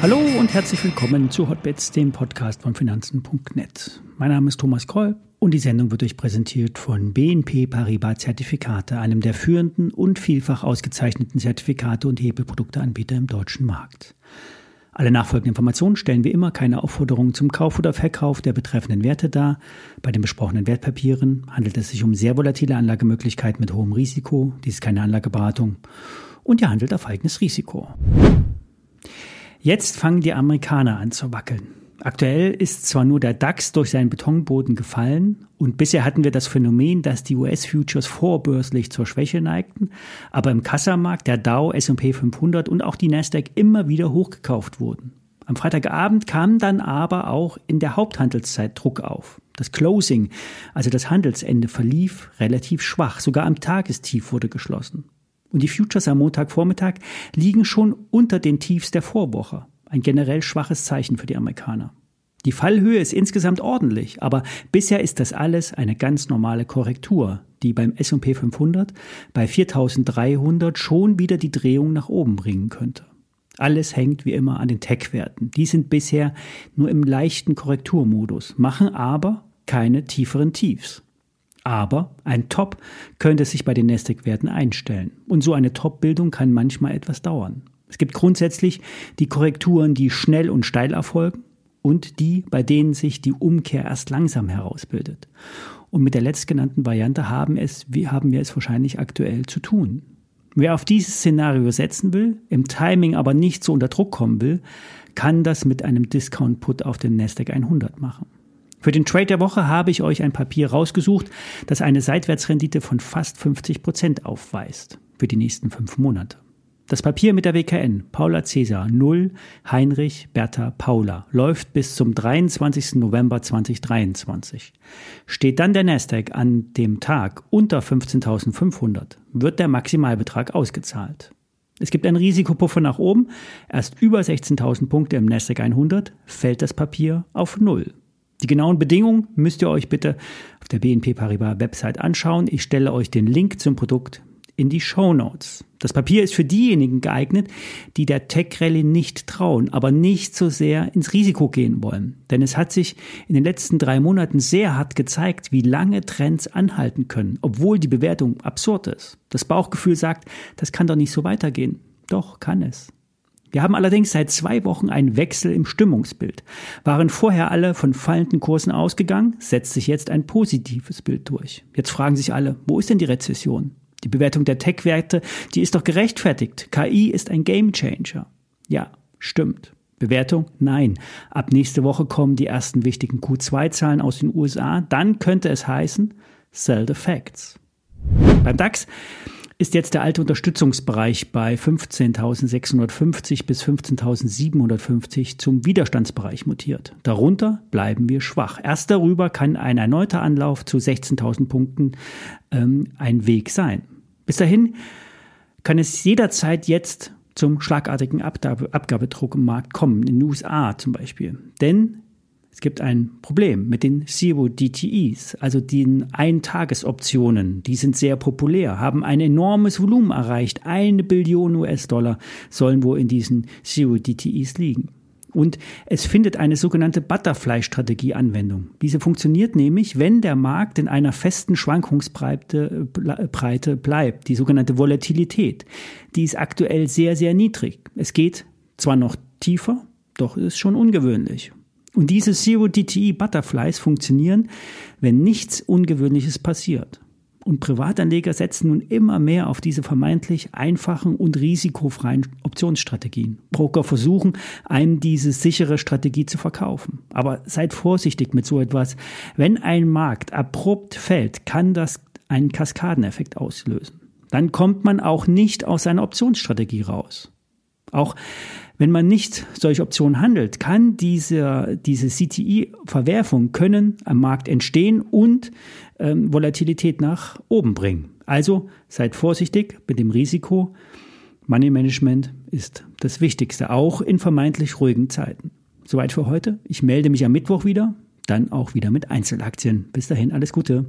Hallo und herzlich willkommen zu Hotbets, dem Podcast von Finanzen.net. Mein Name ist Thomas Kroll und die Sendung wird euch präsentiert von BNP Paribas Zertifikate, einem der führenden und vielfach ausgezeichneten Zertifikate und Hebelprodukteanbieter im deutschen Markt. Alle nachfolgenden Informationen stellen wie immer keine Aufforderungen zum Kauf oder Verkauf der betreffenden Werte dar. Bei den besprochenen Wertpapieren handelt es sich um sehr volatile Anlagemöglichkeiten mit hohem Risiko. Dies ist keine Anlageberatung. Und ihr handelt auf eigenes Risiko. Jetzt fangen die Amerikaner an zu wackeln. Aktuell ist zwar nur der DAX durch seinen Betonboden gefallen und bisher hatten wir das Phänomen, dass die US-Futures vorbörslich zur Schwäche neigten, aber im Kassamarkt der Dow, S&P 500 und auch die Nasdaq immer wieder hochgekauft wurden. Am Freitagabend kam dann aber auch in der Haupthandelszeit Druck auf. Das Closing, also das Handelsende, verlief relativ schwach. Sogar am Tagestief wurde geschlossen. Und die Futures am Montagvormittag liegen schon unter den Tiefs der Vorwoche. Ein generell schwaches Zeichen für die Amerikaner. Die Fallhöhe ist insgesamt ordentlich, aber bisher ist das alles eine ganz normale Korrektur, die beim S&P 500 bei 4300 schon wieder die Drehung nach oben bringen könnte. Alles hängt wie immer an den Tech-Werten. Die sind bisher nur im leichten Korrekturmodus, machen aber keine tieferen Tiefs. Aber ein Top könnte sich bei den Nasdaq-Werten einstellen. Und so eine Top-Bildung kann manchmal etwas dauern. Es gibt grundsätzlich die Korrekturen, die schnell und steil erfolgen und die, bei denen sich die Umkehr erst langsam herausbildet. Und mit der letztgenannten Variante haben, es, haben wir es wahrscheinlich aktuell zu tun. Wer auf dieses Szenario setzen will, im Timing aber nicht so unter Druck kommen will, kann das mit einem Discount-Put auf den Nasdaq 100 machen. Für den Trade der Woche habe ich euch ein Papier rausgesucht, das eine Seitwärtsrendite von fast 50 Prozent aufweist für die nächsten fünf Monate. Das Papier mit der WKN Paula Cäsar 0 Heinrich Bertha Paula läuft bis zum 23. November 2023. Steht dann der Nasdaq an dem Tag unter 15.500, wird der Maximalbetrag ausgezahlt. Es gibt einen Risikopuffer nach oben. Erst über 16.000 Punkte im Nasdaq 100 fällt das Papier auf Null. Die genauen Bedingungen müsst ihr euch bitte auf der BNP Paribas Website anschauen. Ich stelle euch den Link zum Produkt in die Show Notes. Das Papier ist für diejenigen geeignet, die der Tech Rally nicht trauen, aber nicht so sehr ins Risiko gehen wollen. Denn es hat sich in den letzten drei Monaten sehr hart gezeigt, wie lange Trends anhalten können, obwohl die Bewertung absurd ist. Das Bauchgefühl sagt, das kann doch nicht so weitergehen. Doch, kann es. Wir haben allerdings seit zwei Wochen einen Wechsel im Stimmungsbild. Waren vorher alle von fallenden Kursen ausgegangen, setzt sich jetzt ein positives Bild durch. Jetzt fragen sich alle, wo ist denn die Rezession? Die Bewertung der Tech-Werte, die ist doch gerechtfertigt. KI ist ein Gamechanger. Ja, stimmt. Bewertung? Nein. Ab nächste Woche kommen die ersten wichtigen Q2-Zahlen aus den USA. Dann könnte es heißen, sell the facts. Beim DAX ist jetzt der alte Unterstützungsbereich bei 15.650 bis 15.750 zum Widerstandsbereich mutiert. Darunter bleiben wir schwach. Erst darüber kann ein erneuter Anlauf zu 16.000 Punkten ähm, ein Weg sein. Bis dahin kann es jederzeit jetzt zum schlagartigen Abgabe, Abgabedruck im Markt kommen, in den USA zum Beispiel. Denn es gibt ein Problem mit den Zero DTEs, also den Eintagesoptionen. Die sind sehr populär, haben ein enormes Volumen erreicht. Eine Billion US-Dollar sollen wohl in diesen Zero DTEs liegen. Und es findet eine sogenannte Butterfly-Strategie Anwendung. Diese funktioniert nämlich, wenn der Markt in einer festen Schwankungsbreite Breite bleibt, die sogenannte Volatilität. Die ist aktuell sehr, sehr niedrig. Es geht zwar noch tiefer, doch ist schon ungewöhnlich. Und diese Zero DTE Butterflies funktionieren, wenn nichts Ungewöhnliches passiert. Und Privatanleger setzen nun immer mehr auf diese vermeintlich einfachen und risikofreien Optionsstrategien. Broker versuchen, einem diese sichere Strategie zu verkaufen. Aber seid vorsichtig mit so etwas. Wenn ein Markt abrupt fällt, kann das einen Kaskadeneffekt auslösen. Dann kommt man auch nicht aus seiner Optionsstrategie raus. Auch wenn man nicht solche Optionen handelt, kann diese, diese CTI-Verwerfung können am Markt entstehen und ähm, Volatilität nach oben bringen. Also seid vorsichtig mit dem Risiko. Money Management ist das Wichtigste, auch in vermeintlich ruhigen Zeiten. Soweit für heute. Ich melde mich am Mittwoch wieder, dann auch wieder mit Einzelaktien. Bis dahin alles Gute.